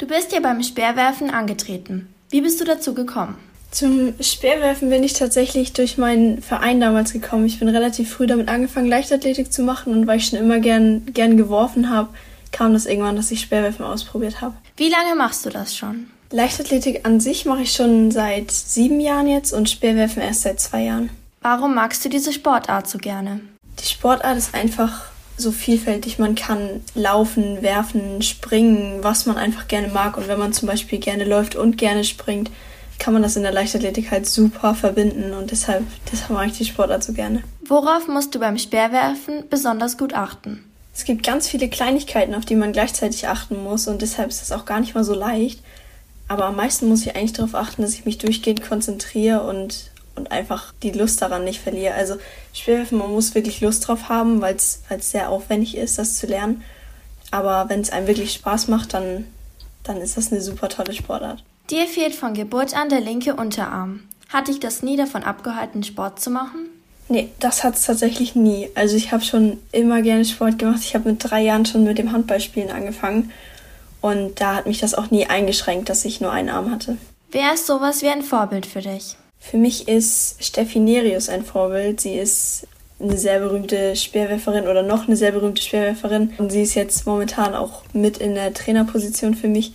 Du bist ja beim Speerwerfen angetreten. Wie bist du dazu gekommen? Zum Speerwerfen bin ich tatsächlich durch meinen Verein damals gekommen. Ich bin relativ früh damit angefangen, Leichtathletik zu machen und weil ich schon immer gern, gern geworfen habe, kam das irgendwann, dass ich Speerwerfen ausprobiert habe. Wie lange machst du das schon? Leichtathletik an sich mache ich schon seit sieben Jahren jetzt und Speerwerfen erst seit zwei Jahren. Warum magst du diese Sportart so gerne? Die Sportart ist einfach so vielfältig. Man kann laufen, werfen, springen, was man einfach gerne mag. Und wenn man zum Beispiel gerne läuft und gerne springt, kann man das in der Leichtathletik halt super verbinden. Und deshalb, deshalb mag ich die Sportart so gerne. Worauf musst du beim Speerwerfen besonders gut achten? Es gibt ganz viele Kleinigkeiten, auf die man gleichzeitig achten muss. Und deshalb ist das auch gar nicht mal so leicht. Aber am meisten muss ich eigentlich darauf achten, dass ich mich durchgehend konzentriere und und einfach die Lust daran nicht verliere. Also Speerwerfen, man muss wirklich Lust drauf haben, weil es sehr aufwendig ist, das zu lernen. Aber wenn es einem wirklich Spaß macht, dann, dann ist das eine super tolle Sportart. Dir fehlt von Geburt an der linke Unterarm. Hat dich das nie davon abgehalten, Sport zu machen? Nee, das hat es tatsächlich nie. Also ich habe schon immer gerne Sport gemacht. Ich habe mit drei Jahren schon mit dem Handballspielen angefangen. Und da hat mich das auch nie eingeschränkt, dass ich nur einen Arm hatte. Wer ist sowas wie ein Vorbild für dich? Für mich ist Steffi Nerius ein Vorbild. Sie ist eine sehr berühmte Speerwerferin oder noch eine sehr berühmte Speerwerferin. Und sie ist jetzt momentan auch mit in der Trainerposition für mich.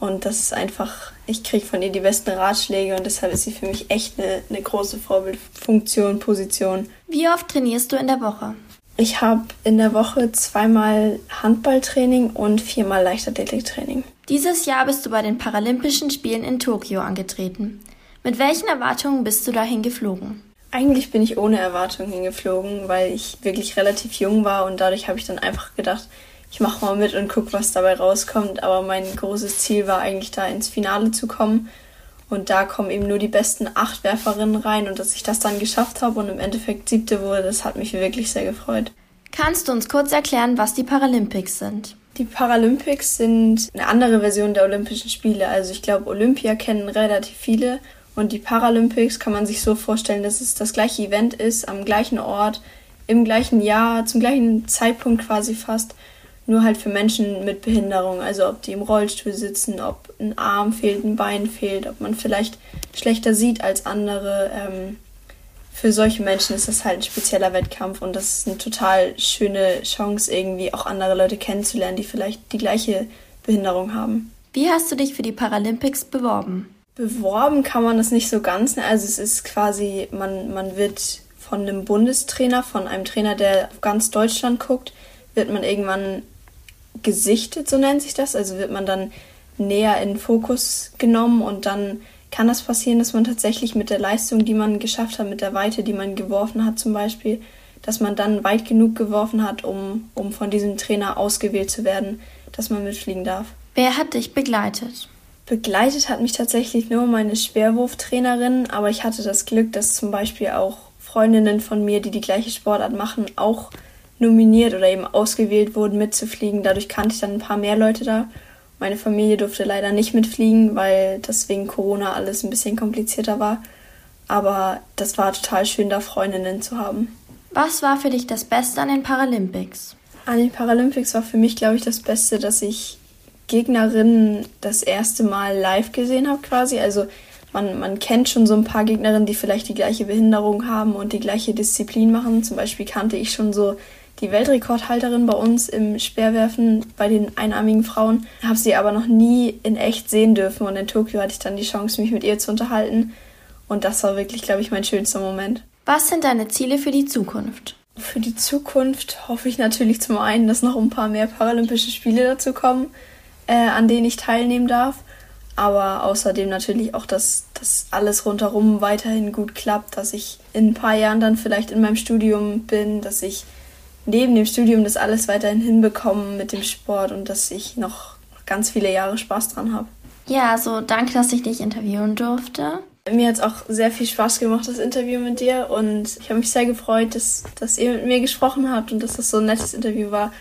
Und das ist einfach, ich kriege von ihr die besten Ratschläge und deshalb ist sie für mich echt eine, eine große Vorbildfunktion, Position. Wie oft trainierst du in der Woche? Ich habe in der Woche zweimal Handballtraining und viermal Leichtathletiktraining. Dieses Jahr bist du bei den Paralympischen Spielen in Tokio angetreten. Mit welchen Erwartungen bist du dahin geflogen? Eigentlich bin ich ohne Erwartungen hingeflogen, weil ich wirklich relativ jung war und dadurch habe ich dann einfach gedacht, ich mache mal mit und gucke, was dabei rauskommt. Aber mein großes Ziel war eigentlich da ins Finale zu kommen. Und da kommen eben nur die besten acht Werferinnen rein und dass ich das dann geschafft habe und im Endeffekt siebte wurde, das hat mich wirklich sehr gefreut. Kannst du uns kurz erklären, was die Paralympics sind? Die Paralympics sind eine andere Version der Olympischen Spiele. Also ich glaube, Olympia kennen relativ viele und die Paralympics kann man sich so vorstellen, dass es das gleiche Event ist, am gleichen Ort, im gleichen Jahr, zum gleichen Zeitpunkt quasi fast, nur halt für Menschen mit Behinderung. Also ob die im Rollstuhl sitzen, ob ein Arm fehlt, ein Bein fehlt, ob man vielleicht schlechter sieht als andere. Ähm, für solche Menschen ist das halt ein spezieller Wettkampf und das ist eine total schöne Chance, irgendwie auch andere Leute kennenzulernen, die vielleicht die gleiche Behinderung haben. Wie hast du dich für die Paralympics beworben? Beworben kann man das nicht so ganz. Ne? Also es ist quasi, man, man wird von einem Bundestrainer, von einem Trainer, der auf ganz Deutschland guckt, wird man irgendwann gesichtet, so nennt sich das. Also wird man dann näher in Fokus genommen und dann kann das passieren, dass man tatsächlich mit der Leistung, die man geschafft hat, mit der Weite, die man geworfen hat zum Beispiel, dass man dann weit genug geworfen hat, um, um von diesem Trainer ausgewählt zu werden, dass man mitfliegen darf. Wer hat dich begleitet? Begleitet hat mich tatsächlich nur meine Schwerwurftrainerin, aber ich hatte das Glück, dass zum Beispiel auch Freundinnen von mir, die die gleiche Sportart machen, auch nominiert oder eben ausgewählt wurden, mitzufliegen. Dadurch kannte ich dann ein paar mehr Leute da. Meine Familie durfte leider nicht mitfliegen, weil das wegen Corona alles ein bisschen komplizierter war. Aber das war total schön, da Freundinnen zu haben. Was war für dich das Beste an den Paralympics? An den Paralympics war für mich, glaube ich, das Beste, dass ich Gegnerinnen das erste Mal live gesehen habe quasi. Also man, man kennt schon so ein paar Gegnerinnen, die vielleicht die gleiche Behinderung haben und die gleiche Disziplin machen. Zum Beispiel kannte ich schon so die Weltrekordhalterin bei uns im Speerwerfen bei den einarmigen Frauen, habe sie aber noch nie in echt sehen dürfen und in Tokio hatte ich dann die Chance, mich mit ihr zu unterhalten und das war wirklich, glaube ich, mein schönster Moment. Was sind deine Ziele für die Zukunft? Für die Zukunft hoffe ich natürlich zum einen, dass noch ein paar mehr Paralympische Spiele dazu kommen äh, an denen ich teilnehmen darf. Aber außerdem natürlich auch, dass das alles rundherum weiterhin gut klappt, dass ich in ein paar Jahren dann vielleicht in meinem Studium bin, dass ich neben dem Studium das alles weiterhin hinbekomme mit dem Sport und dass ich noch ganz viele Jahre Spaß dran habe. Ja, also danke, dass ich dich interviewen durfte. Mir hat es auch sehr viel Spaß gemacht, das Interview mit dir. Und ich habe mich sehr gefreut, dass, dass ihr mit mir gesprochen habt und dass das so ein nettes Interview war.